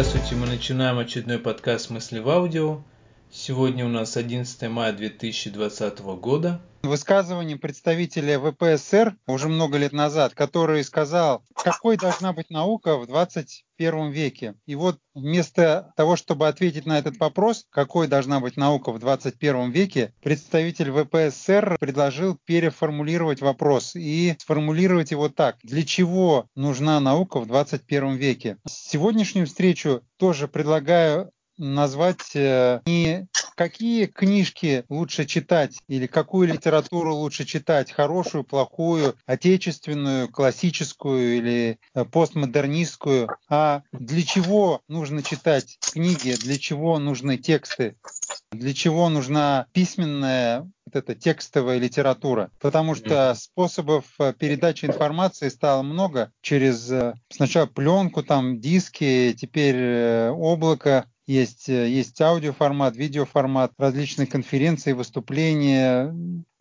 Здравствуйте, мы начинаем очередной подкаст «Мысли в аудио». Сегодня у нас 11 мая 2020 года. Высказывание представителя ВПСР уже много лет назад, который сказал, какой должна быть наука в 21 веке. И вот вместо того, чтобы ответить на этот вопрос, какой должна быть наука в 21 веке, представитель ВПСР предложил переформулировать вопрос и сформулировать его так. Для чего нужна наука в 21 веке? Сегодняшнюю встречу тоже предлагаю назвать э, не какие книжки лучше читать или какую литературу лучше читать, хорошую, плохую, отечественную, классическую или э, постмодернистскую, а для чего нужно читать книги, для чего нужны тексты, для чего нужна письменная вот эта текстовая литература, потому что способов э, передачи информации стало много. Через сначала пленку, там диски, теперь облако, есть, э, есть аудиоформат, видеоформат, различные конференции, выступления,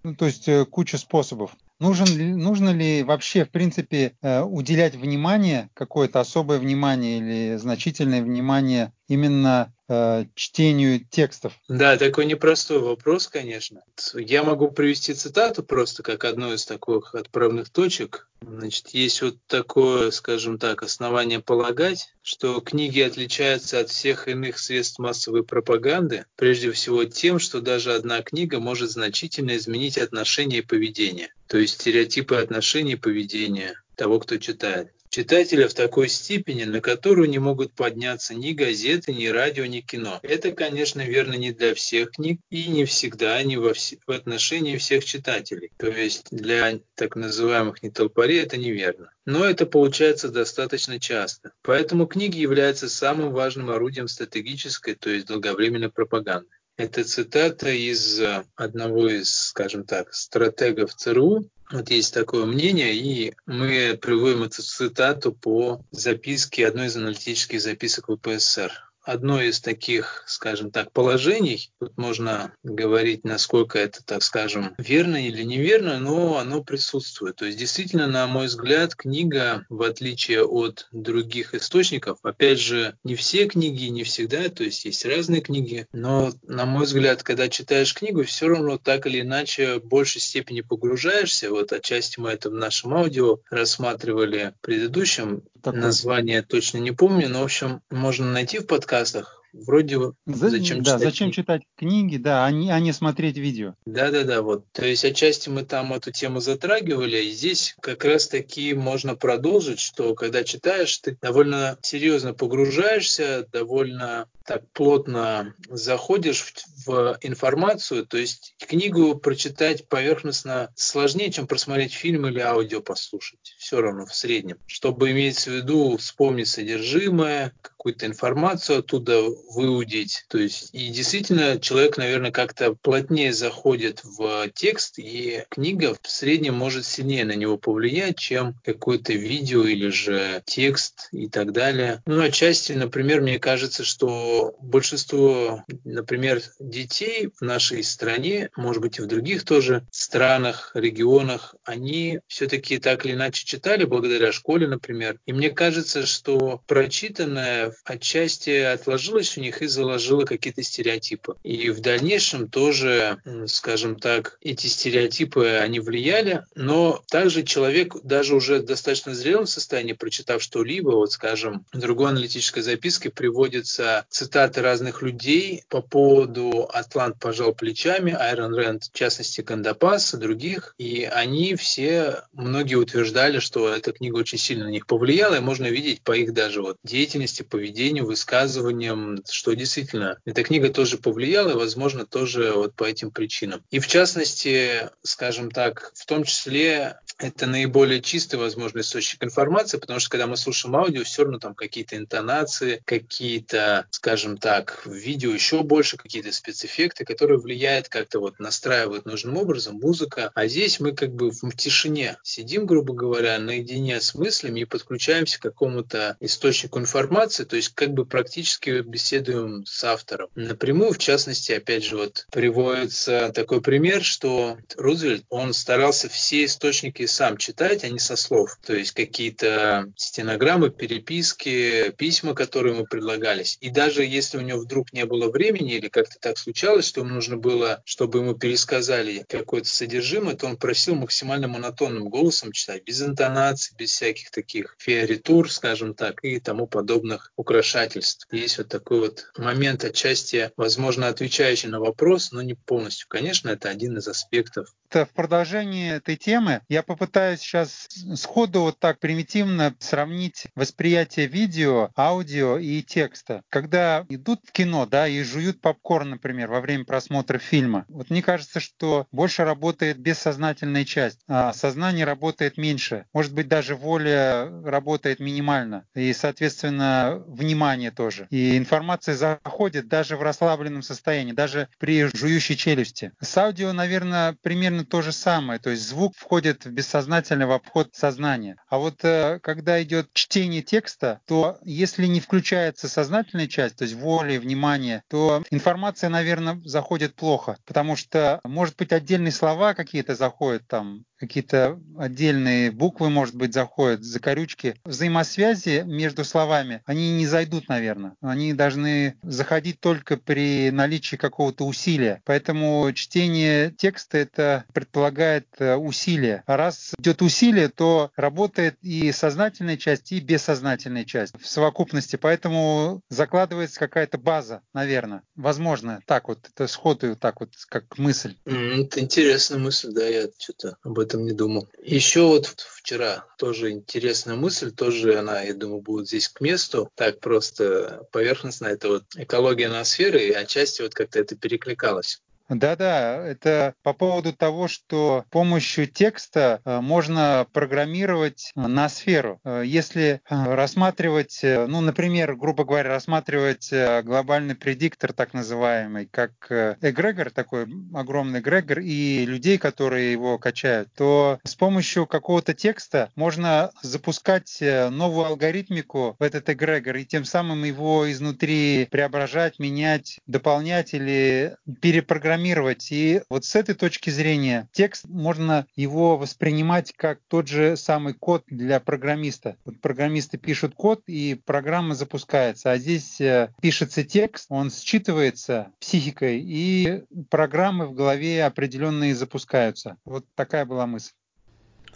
ну, то есть э, куча способов. Нужен нужно ли вообще, в принципе, э, уделять внимание, какое-то особое внимание или значительное внимание именно э, чтению текстов? Да, такой непростой вопрос, конечно. Я могу привести цитату просто как одну из таких отправных точек. Значит, есть вот такое, скажем так, основание полагать, что книги отличаются от всех иных средств массовой пропаганды, прежде всего тем, что даже одна книга может значительно изменить отношение и поведение то есть стереотипы отношений и поведения того, кто читает. Читателя в такой степени, на которую не могут подняться ни газеты, ни радио, ни кино. Это, конечно, верно не для всех книг и не всегда, не во вс... в отношении всех читателей. То есть для так называемых нетолпарей это неверно. Но это получается достаточно часто. Поэтому книги являются самым важным орудием стратегической, то есть долговременной пропаганды. Это цитата из э, одного из, скажем так, стратегов ЦРУ. Вот есть такое мнение, и мы приводим эту цитату по записке, одной из аналитических записок ВПСР одно из таких, скажем так, положений. Тут можно говорить, насколько это, так скажем, верно или неверно, но оно присутствует. То есть действительно, на мой взгляд, книга, в отличие от других источников, опять же, не все книги, не всегда, то есть есть разные книги, но, на мой взгляд, когда читаешь книгу, все равно так или иначе в большей степени погружаешься. Вот отчасти мы это в нашем аудио рассматривали в предыдущем. Такое. Название точно не помню, но, в общем, можно найти в подкастах. Вроде зачем да, читать зачем читать книги, да, а не, а не смотреть видео. Да, да, да, вот. То есть отчасти мы там эту тему затрагивали, и здесь как раз таки можно продолжить, что когда читаешь, ты довольно серьезно погружаешься, довольно так плотно заходишь в, в информацию, то есть книгу прочитать поверхностно сложнее, чем просмотреть фильм или аудио послушать. Все равно в среднем. Чтобы иметь в виду, вспомнить содержимое, какую-то информацию оттуда выудить. То есть и действительно человек, наверное, как-то плотнее заходит в текст, и книга в среднем может сильнее на него повлиять, чем какое-то видео или же текст и так далее. Ну, отчасти, например, мне кажется, что большинство, например, детей в нашей стране, может быть и в других тоже странах, регионах, они все-таки так или иначе читали благодаря школе, например. И мне кажется, что прочитанное отчасти отложилось у них и заложило какие-то стереотипы. И в дальнейшем тоже, скажем так, эти стереотипы, они влияли, но также человек даже уже в достаточно зрелом состоянии, прочитав что-либо, вот скажем, в другой аналитической записке приводится цитаты разных людей по поводу «Атлант пожал плечами», Айрон Рэнд, в частности, Кандапас и других, и они все, многие утверждали, что эта книга очень сильно на них повлияла, и можно видеть по их даже вот деятельности, поведению, высказываниям, что действительно эта книга тоже повлияла, и, возможно, тоже вот по этим причинам. И в частности, скажем так, в том числе это наиболее чистый, возможно, источник информации, потому что когда мы слушаем аудио, все равно там какие-то интонации, какие-то, скажем так, в видео еще больше, какие-то спецэффекты, которые влияют как-то вот настраивают нужным образом музыка. А здесь мы как бы в тишине сидим, грубо говоря, наедине с мыслями и подключаемся к какому-то источнику информации, то есть как бы практически беседуем с автором. Напрямую, в частности, опять же, вот приводится такой пример, что Рузвельт, он старался все источники сам читать, а не со слов. То есть какие-то стенограммы, переписки, письма, которые ему предлагались. И даже если у него вдруг не было времени или как-то так случалось, что ему нужно было, чтобы ему пересказали какое-то содержимое, то он просил максимально монотонным голосом читать, без интонаций, без всяких таких фиоритур, скажем так, и тому подобных украшательств. Есть вот такой вот момент отчасти, возможно, отвечающий на вопрос, но не полностью. Конечно, это один из аспектов. В продолжении этой темы я попытаюсь сейчас сходу вот так примитивно сравнить восприятие видео, аудио и текста. Когда идут в кино, да, и жуют попкорн, например, во время просмотра фильма, вот мне кажется, что больше работает бессознательная часть, а сознание работает меньше. Может быть, даже воля работает минимально, и, соответственно, внимание тоже. И информация заходит даже в расслабленном состоянии, даже при жующей челюсти. С аудио, наверное, примерно то же самое. То есть звук входит в бессознательный в обход сознания. А вот э, когда идет чтение текста, то если не включается сознательная часть, то есть воля внимание, то информация, наверное, заходит плохо. Потому что, может быть, отдельные слова какие-то заходят там, какие-то отдельные буквы, может быть, заходят, закорючки. Взаимосвязи между словами, они не зайдут, наверное. Они должны заходить только при наличии какого-то усилия. Поэтому чтение текста это предполагает э, усилие. А раз идет усилие, то работает и сознательная часть, и бессознательная часть в совокупности. Поэтому закладывается какая-то база, наверное. Возможно, так вот, это сходу так вот, как мысль. Это интересная мысль, да, я что-то об этом не думал. Еще вот вчера тоже интересная мысль, тоже она, я думаю, будет здесь к месту. Так просто поверхностно, это вот экология ноосферы, и отчасти вот как-то это перекликалось. Да-да, это по поводу того, что с помощью текста э, можно программировать э, на сферу. Э, если рассматривать, ну, например, грубо говоря, рассматривать глобальный предиктор, так называемый, как эгрегор, такой огромный эгрегор, и людей, которые его качают, то с помощью какого-то текста можно запускать новую алгоритмику в этот эгрегор и тем самым его изнутри преображать, менять, дополнять или перепрограммировать программировать. И вот с этой точки зрения текст можно его воспринимать как тот же самый код для программиста. Вот программисты пишут код, и программа запускается. А здесь э, пишется текст, он считывается психикой, и программы в голове определенные запускаются. Вот такая была мысль.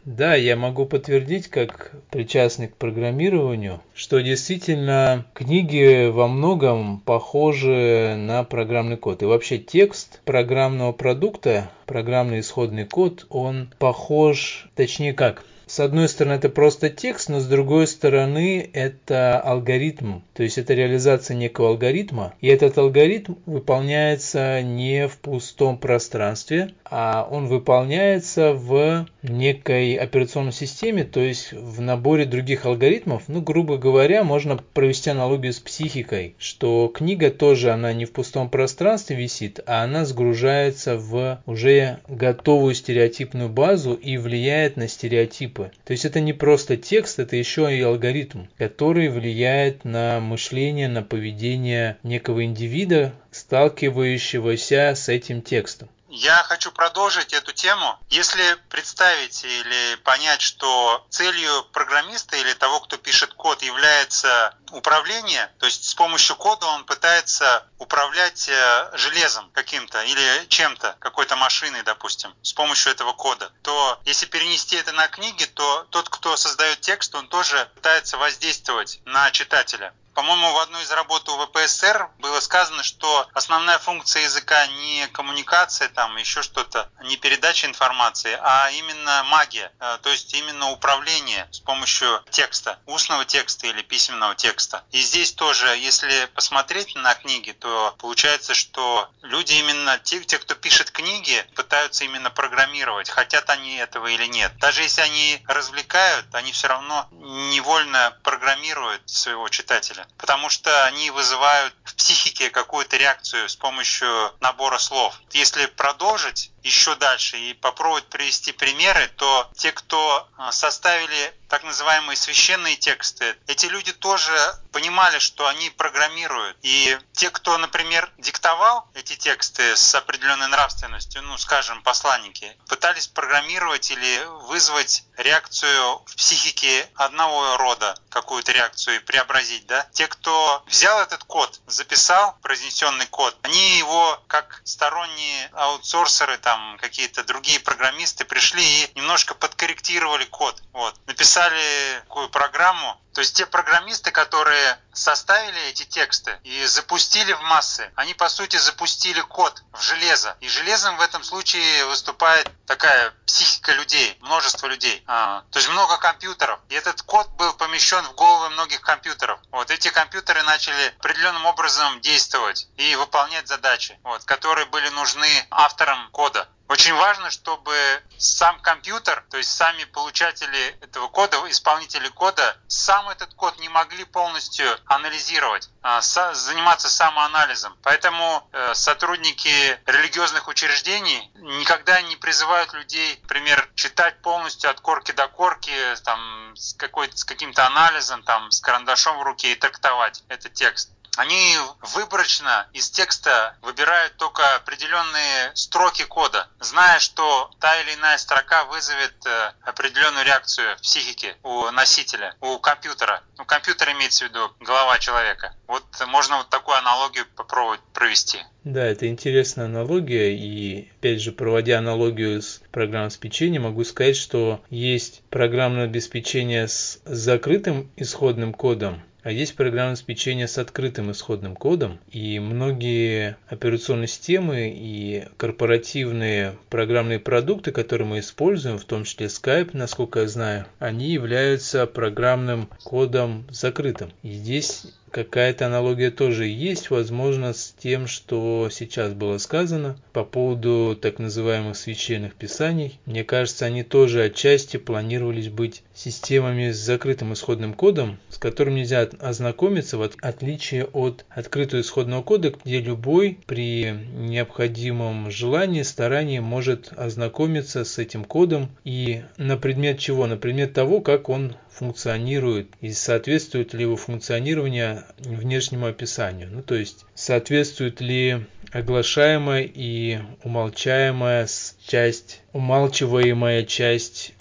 Да, я могу подтвердить, как причастный к программированию, что действительно книги во многом похожи на программный код. И вообще текст программного продукта, программный исходный код, он похож, точнее как, с одной стороны это просто текст, но с другой стороны это алгоритм, то есть это реализация некого алгоритма, и этот алгоритм выполняется не в пустом пространстве, а он выполняется в некой операционной системе, то есть в наборе других алгоритмов. Ну, грубо говоря, можно провести аналогию с психикой, что книга тоже, она не в пустом пространстве висит, а она сгружается в уже готовую стереотипную базу и влияет на стереотипы. То есть это не просто текст, это еще и алгоритм, который влияет на мышление, на поведение некого индивида, сталкивающегося с этим текстом. Я хочу продолжить эту тему. Если представить или понять, что целью программиста или того, кто пишет код, является управление, то есть с помощью кода он пытается управлять э, железом каким-то или чем-то, какой-то машиной, допустим, с помощью этого кода, то если перенести это на книги, то тот, кто создает текст, он тоже пытается воздействовать на читателя. По-моему, в одной из работ у ВПСР было сказано, что основная функция языка не коммуникация, там еще что-то, не передача информации, а именно магия, э, то есть именно управление с помощью текста, устного текста или письменного текста. И здесь тоже, если посмотреть на книги, то получается, что люди именно, те, те кто пишет книги, пытаются именно программировать, хотят они этого или нет. Даже если они развлекают, они все равно невольно программируют своего читателя читателя, потому что они вызывают в психике какую-то реакцию с помощью набора слов. Если продолжить еще дальше и попробовать привести примеры, то те, кто а, составили так называемые священные тексты, эти люди тоже понимали, что они программируют. И те, кто, например, диктовал эти тексты с определенной нравственностью, ну, скажем, посланники, пытались программировать или вызвать реакцию в психике одного рода, какую-то реакцию и преобразить, да. Те, кто взял этот код, записал произнесенный код, они его как сторонние аутсорсеры, там какие-то другие программисты пришли и немножко подкорректировали код. Вот. Написали такую программу, то есть те программисты, которые составили эти тексты и запустили в массы, они по сути запустили код в железо. И железом в этом случае выступает такая психика людей, множество людей. А, то есть много компьютеров. И этот код был помещен в головы многих компьютеров. Вот эти компьютеры начали определенным образом действовать и выполнять задачи, вот, которые были нужны авторам кода. Очень важно, чтобы сам компьютер, то есть сами получатели этого кода, исполнители кода, сам этот код не могли полностью анализировать, а, заниматься самоанализом. Поэтому э, сотрудники религиозных учреждений никогда не призывают людей, например, читать полностью от корки до корки, там, с, с каким-то анализом, там, с карандашом в руке и трактовать этот текст они выборочно из текста выбирают только определенные строки кода, зная, что та или иная строка вызовет э, определенную реакцию в психике у носителя, у компьютера. Ну, компьютер имеется в виду голова человека. Вот можно вот такую аналогию попробовать провести. Да, это интересная аналогия, и опять же, проводя аналогию с программным обеспечением, могу сказать, что есть программное обеспечение с закрытым исходным кодом, а есть программное обеспечение с открытым исходным кодом, и многие операционные системы и корпоративные программные продукты, которые мы используем, в том числе Skype, насколько я знаю, они являются программным кодом закрытым. И здесь какая-то аналогия тоже есть, возможно, с тем, что сейчас было сказано по поводу так называемых священных писаний. Мне кажется, они тоже отчасти планировались быть системами с закрытым исходным кодом, с которым нельзя ознакомиться, в отличие от открытого исходного кода, где любой при необходимом желании, старании может ознакомиться с этим кодом и на предмет чего? На предмет того, как он функционирует и соответствует ли его функционирование внешнему описанию. Ну, то есть, соответствует ли оглашаемая и умолчаемая часть, умалчиваемая часть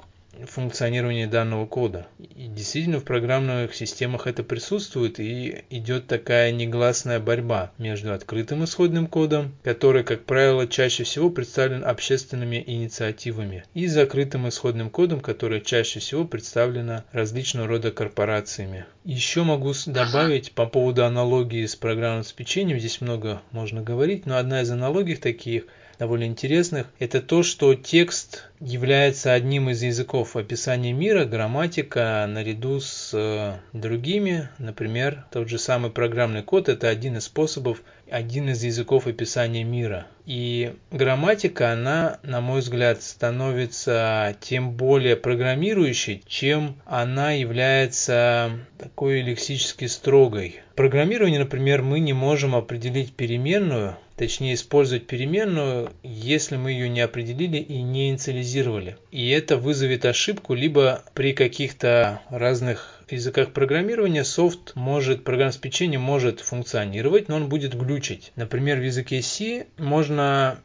функционирования данного кода. И действительно в программных системах это присутствует и идет такая негласная борьба между открытым исходным кодом, который, как правило, чаще всего представлен общественными инициативами, и закрытым исходным кодом, который чаще всего представлено различного рода корпорациями. Еще могу добавить по поводу аналогии с программным обеспечением, здесь много можно говорить, но одна из аналогий таких – довольно интересных, это то, что текст является одним из языков описания мира, грамматика наряду с э, другими, например, тот же самый программный код – это один из способов, один из языков описания мира. И грамматика, она, на мой взгляд, становится тем более программирующей, чем она является такой лексически строгой. В программировании, например, мы не можем определить переменную, точнее использовать переменную, если мы ее не определили и не инициализировали. И это вызовет ошибку либо при каких-то разных языках программирования софт может, программное обеспечение может функционировать, но он будет глючить. Например, в языке C можно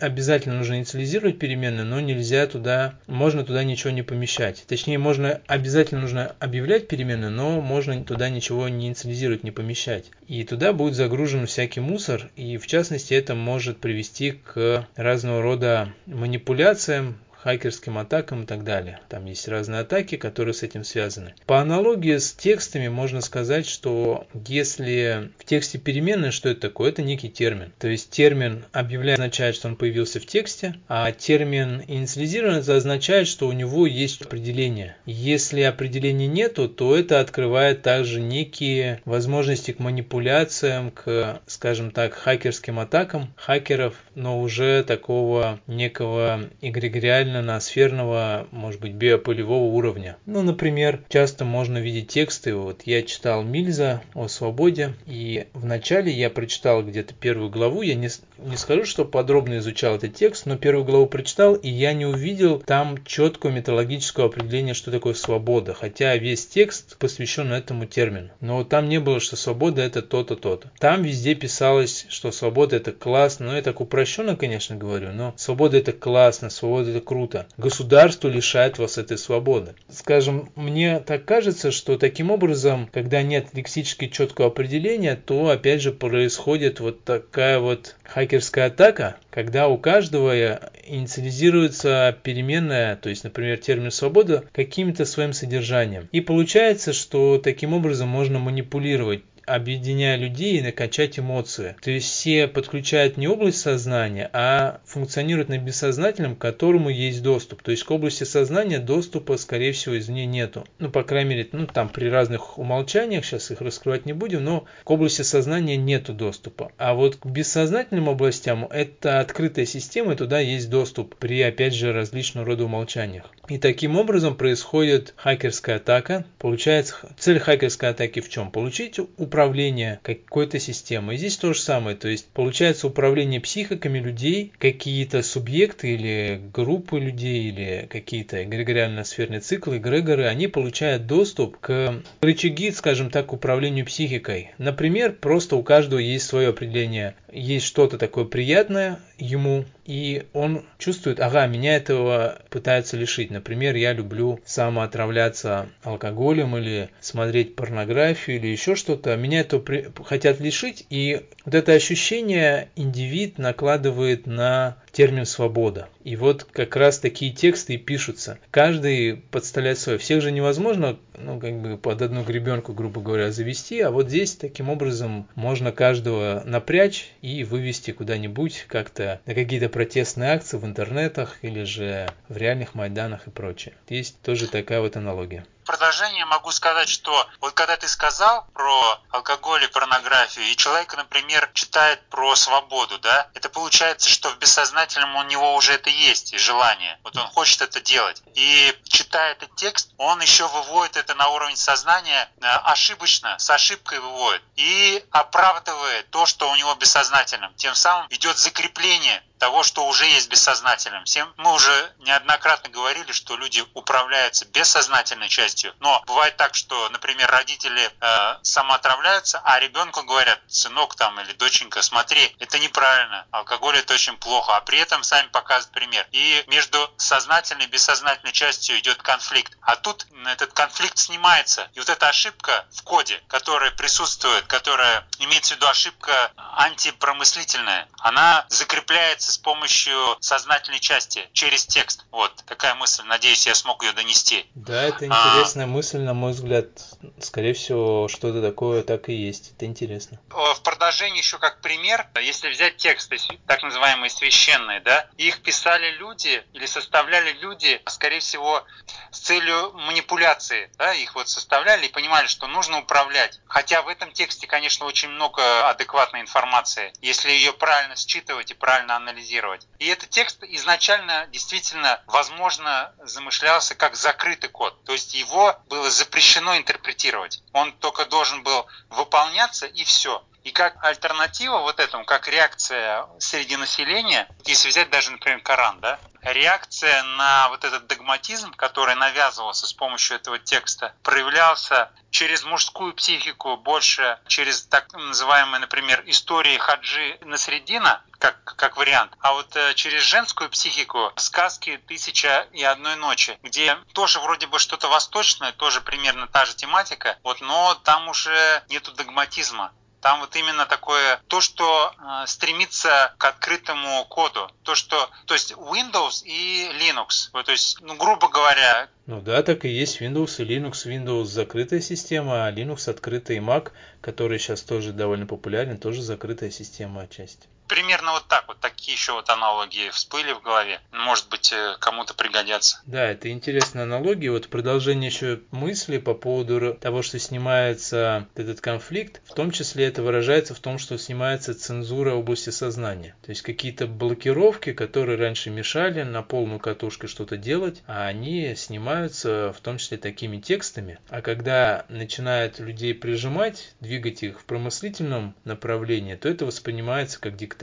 обязательно нужно инициализировать переменную, но нельзя туда, можно туда ничего не помещать. Точнее, можно обязательно нужно объявлять переменную, но можно туда ничего не инициализировать, не помещать. И туда будет загружен всякий мусор, и в частности это может привести к разного рода манипуляциям, хакерским атакам и так далее. Там есть разные атаки, которые с этим связаны. По аналогии с текстами можно сказать, что если в тексте переменная, что это такое? Это некий термин. То есть термин объявляет, означает, что он появился в тексте, а термин инициализирован это означает, что у него есть определение. Если определения нету, то это открывает также некие возможности к манипуляциям, к, скажем так, хакерским атакам хакеров, но уже такого некого эгрегориального довольно ноосферного, может быть, биополевого уровня. Ну, например, часто можно видеть тексты. Вот я читал Мильза о свободе, и вначале я прочитал где-то первую главу. Я не, не скажу, что подробно изучал этот текст, но первую главу прочитал, и я не увидел там четкого методологического определения, что такое свобода. Хотя весь текст посвящен этому термину. Но там не было, что свобода это то-то, то-то. Там везде писалось, что свобода это классно. Ну, я так упрощенно, конечно, говорю, но свобода это классно, свобода это круто. Государство лишает вас этой свободы. Скажем, мне так кажется, что таким образом, когда нет лексически четкого определения, то опять же происходит вот такая вот хакерская атака, когда у каждого инициализируется переменная, то есть, например, термин свобода, каким-то своим содержанием. И получается, что таким образом можно манипулировать объединяя людей и накачать эмоции. То есть все подключают не область сознания, а функционируют на бессознательном, к которому есть доступ. То есть к области сознания доступа, скорее всего, извне нету. Ну, по крайней мере, ну, там при разных умолчаниях, сейчас их раскрывать не будем, но к области сознания нету доступа. А вот к бессознательным областям это открытая система, и туда есть доступ при, опять же, различного рода умолчаниях. И таким образом происходит хакерская атака. Получается, цель хакерской атаки в чем? Получить управление какой-то системой. И здесь то же самое. То есть получается управление психиками людей, какие-то субъекты или группы людей, или какие-то эгрегориально-сферные циклы, эгрегоры, они получают доступ к рычаги, скажем так, управлению психикой. Например, просто у каждого есть свое определение. Есть что-то такое приятное ему, и он чувствует, ага, меня этого пытаются лишить. Например, я люблю самоотравляться алкоголем или смотреть порнографию или еще что-то. Меня это при... хотят лишить, и вот это ощущение индивид накладывает на термин «свобода». И вот как раз такие тексты и пишутся. Каждый подставляет свое. Всех же невозможно, ну, как бы под одну гребенку, грубо говоря, завести, а вот здесь таким образом можно каждого напрячь и вывести куда-нибудь как-то на какие-то протестные акции в интернетах или же в реальных майданах и прочее. Есть тоже такая вот аналогия продолжение могу сказать, что вот когда ты сказал про алкоголь и порнографию, и человек, например, читает про свободу, да, это получается, что в бессознательном у него уже это есть, и желание. Вот он хочет это делать. И читая этот текст, он еще выводит это на уровень сознания э, ошибочно, с ошибкой выводит. И оправдывает то, что у него бессознательном. Тем самым идет закрепление того, что уже есть бессознательным. Всем мы уже неоднократно говорили, что люди управляются бессознательной частью, но бывает так, что, например, родители э, самоотравляются, а ребенку говорят, сынок там или доченька, смотри, это неправильно, алкоголь это очень плохо, а при этом сами показывают пример. И между сознательной и бессознательной частью идет конфликт. А тут этот конфликт снимается. И вот эта ошибка в коде, которая присутствует, которая имеется в виду ошибка антипромыслительная, она закрепляется с помощью сознательной части, через текст. Вот такая мысль. Надеюсь, я смог ее донести. Да, это интересная а, мысль, на мой взгляд. Скорее всего, что-то такое так и есть. Это интересно. В продолжении еще как пример, если взять тексты, так называемые священные, да, их писали люди или составляли люди, скорее всего, с целью манипуляции. Да, их вот составляли и понимали, что нужно управлять. Хотя в этом тексте, конечно, очень много адекватной информации. Если ее правильно считывать и правильно анализировать, анализировать. И этот текст изначально действительно, возможно, замышлялся как закрытый код. То есть его было запрещено интерпретировать. Он только должен был выполняться и все. И как альтернатива вот этому, как реакция среди населения, если взять даже, например, Коран, да, реакция на вот этот догматизм, который навязывался с помощью этого текста, проявлялся через мужскую психику, больше через так называемые, например, истории Хаджи Насреддина, как, как вариант, а вот э, через женскую психику сказки «Тысяча и одной ночи», где тоже вроде бы что-то восточное, тоже примерно та же тематика, вот, но там уже нету догматизма. Там вот именно такое, то, что э, стремится к открытому коду. То, что, то есть Windows и Linux. Вот, то есть, ну, грубо говоря. Ну да, так и есть Windows и Linux. Windows закрытая система, а Linux открытый Mac, который сейчас тоже довольно популярен, тоже закрытая система отчасти примерно вот так вот, такие еще вот аналогии всплыли в голове. Может быть, э, кому-то пригодятся. Да, это интересная аналогия. Вот продолжение еще мысли по поводу того, что снимается этот конфликт, в том числе это выражается в том, что снимается цензура области сознания. То есть какие-то блокировки, которые раньше мешали на полную катушку что-то делать, а они снимаются в том числе такими текстами. А когда начинают людей прижимать, двигать их в промыслительном направлении, то это воспринимается как диктатура,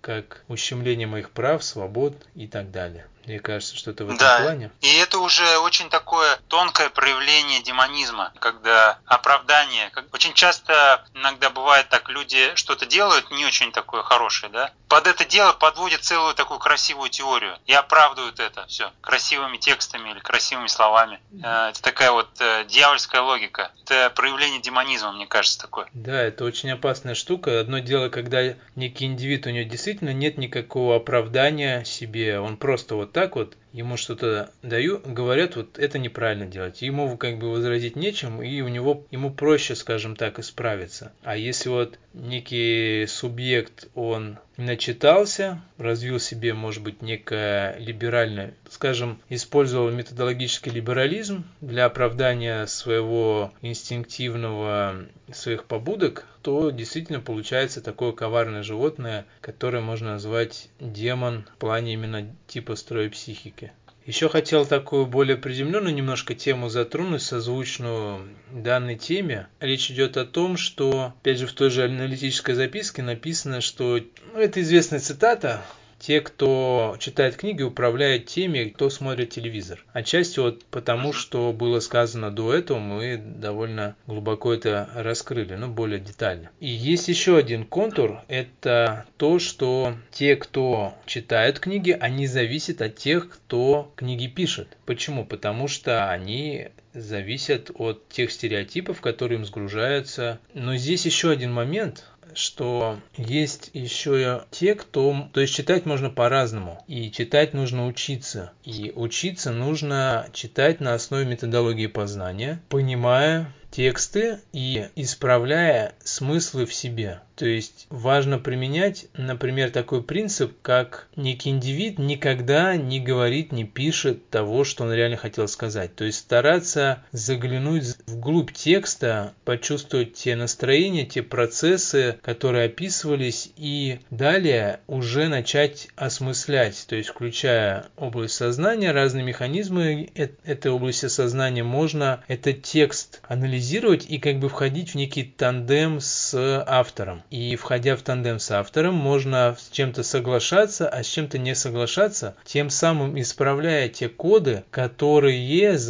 как ущемление моих прав, свобод и так далее. Мне кажется, что это в этом да. плане. И это уже очень такое тонкое проявление демонизма, когда оправдание. Очень часто иногда бывает так, люди что-то делают не очень такое хорошее, да? Под это дело подводят целую такую красивую теорию и оправдывают это все красивыми текстами или красивыми словами. Э, это такая вот э, дьявольская логика. Это проявление демонизма, мне кажется, такое. Да, это очень опасная штука. Одно дело, когда некий индивид, у него действительно нет никакого оправдания себе, он просто вот так вот ему что-то даю, говорят, вот это неправильно делать. Ему как бы возразить нечем, и у него, ему проще, скажем так, исправиться. А если вот некий субъект, он начитался, развил себе, может быть, некое либеральное, скажем, использовал методологический либерализм для оправдания своего инстинктивного, своих побудок, то действительно получается такое коварное животное, которое можно назвать демон в плане именно типа строя психики. Еще хотел такую более приземленную немножко тему затронуть, созвучную данной теме. Речь идет о том, что, опять же, в той же аналитической записке написано, что, ну, это известная цитата, те, кто читает книги, управляют теми, кто смотрит телевизор. Отчасти вот потому, что было сказано до этого, мы довольно глубоко это раскрыли, но более детально. И есть еще один контур, это то, что те, кто читают книги, они зависят от тех, кто книги пишет. Почему? Потому что они зависят от тех стереотипов, которые им сгружаются. Но здесь еще один момент, что есть еще те, кто... То есть читать можно по-разному. И читать нужно учиться. И учиться нужно читать на основе методологии познания, понимая тексты и исправляя смыслы в себе. То есть важно применять, например, такой принцип, как некий индивид никогда не говорит, не пишет того, что он реально хотел сказать. То есть стараться заглянуть вглубь текста, почувствовать те настроения, те процессы, которые описывались, и далее уже начать осмыслять, то есть включая область сознания, разные механизмы этой области сознания, можно этот текст анализировать и как бы входить в некий тандем с автором. И входя в тандем с автором, можно с чем-то соглашаться, а с чем-то не соглашаться, тем самым исправляя те коды, которые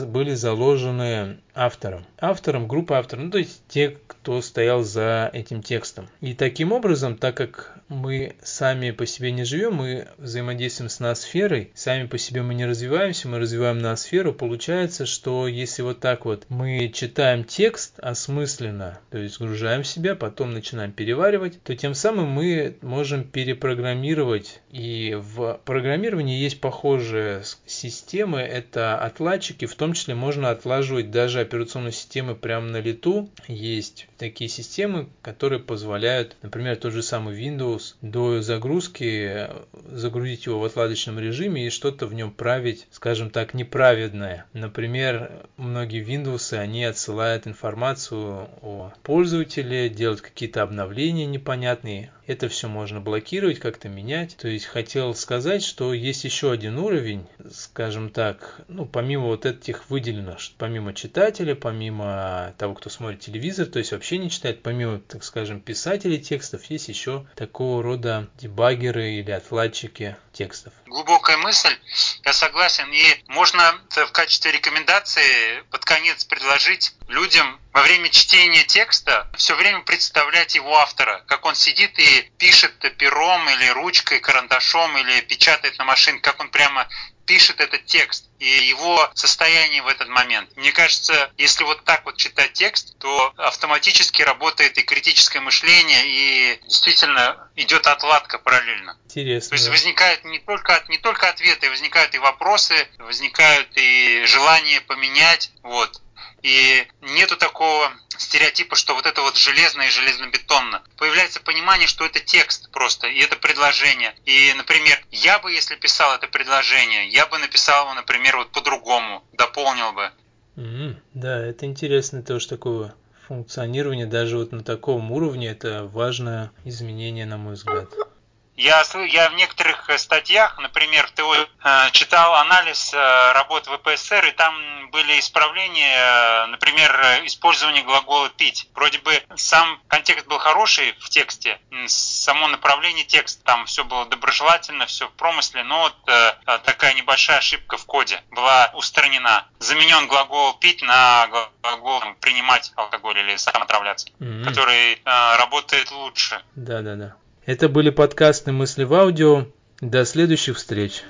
были заложены автором. Автором, группа авторов, ну то есть те, кто стоял за этим текстом. И таким образом, так как мы сами по себе не живем, мы взаимодействуем с ноосферой, сами по себе мы не развиваемся, мы развиваем ноосферу, получается, что если вот так вот мы читаем текст осмысленно, то есть сгружаем себя, потом начинаем переваривать, то тем самым мы можем перепрограммировать. И в программировании есть похожие системы, это отладчики, в том числе можно отлаживать даже операционной системы прямо на лету. Есть такие системы, которые позволяют, например, тот же самый Windows до загрузки загрузить его в отладочном режиме и что-то в нем править, скажем так, неправедное. Например, многие Windows, они отсылают информацию о пользователе, делают какие-то обновления непонятные, это все можно блокировать, как-то менять. То есть хотел сказать, что есть еще один уровень, скажем так, ну, помимо вот этих выделенных, помимо читателя, помимо того, кто смотрит телевизор, то есть вообще не читает, помимо, так скажем, писателей текстов, есть еще такого рода дебаггеры или отладчики текстов. Глубокая мысль, я согласен. И можно в качестве рекомендации под конец предложить людям во время чтения текста все время представлять его автора, как он сидит и пишет пером или ручкой, карандашом или печатает на машине, как он прямо пишет этот текст и его состояние в этот момент. Мне кажется, если вот так вот читать текст, то автоматически работает и критическое мышление, и действительно идет отладка параллельно. Интересно. То есть возникают не только, не только ответы, возникают и вопросы, возникают и желание поменять. Вот. И нету такого стереотипа, что вот это вот железно и железнобетонно. Появляется понимание, что это текст просто, и это предложение. И, например, я бы, если писал это предложение, я бы написал его, например, вот по-другому, дополнил бы. Mm, да, это интересно тоже такое функционирование, даже вот на таком уровне, это важное изменение, на мой взгляд. Я, я в некоторых э, статьях, например, в ТО, э, читал анализ э, работ ВПСР, и там были исправления, например, использование глагола «пить». Вроде бы сам контекст был хороший в тексте, само направление текста, там все было доброжелательно, все в промысле, но вот такая небольшая ошибка в коде была устранена. Заменен глагол «пить» на глагол «принимать алкоголь» или «сам отравляться», mm-hmm. который работает лучше. Да-да-да. Это были подкасты «Мысли в аудио». До следующих встреч.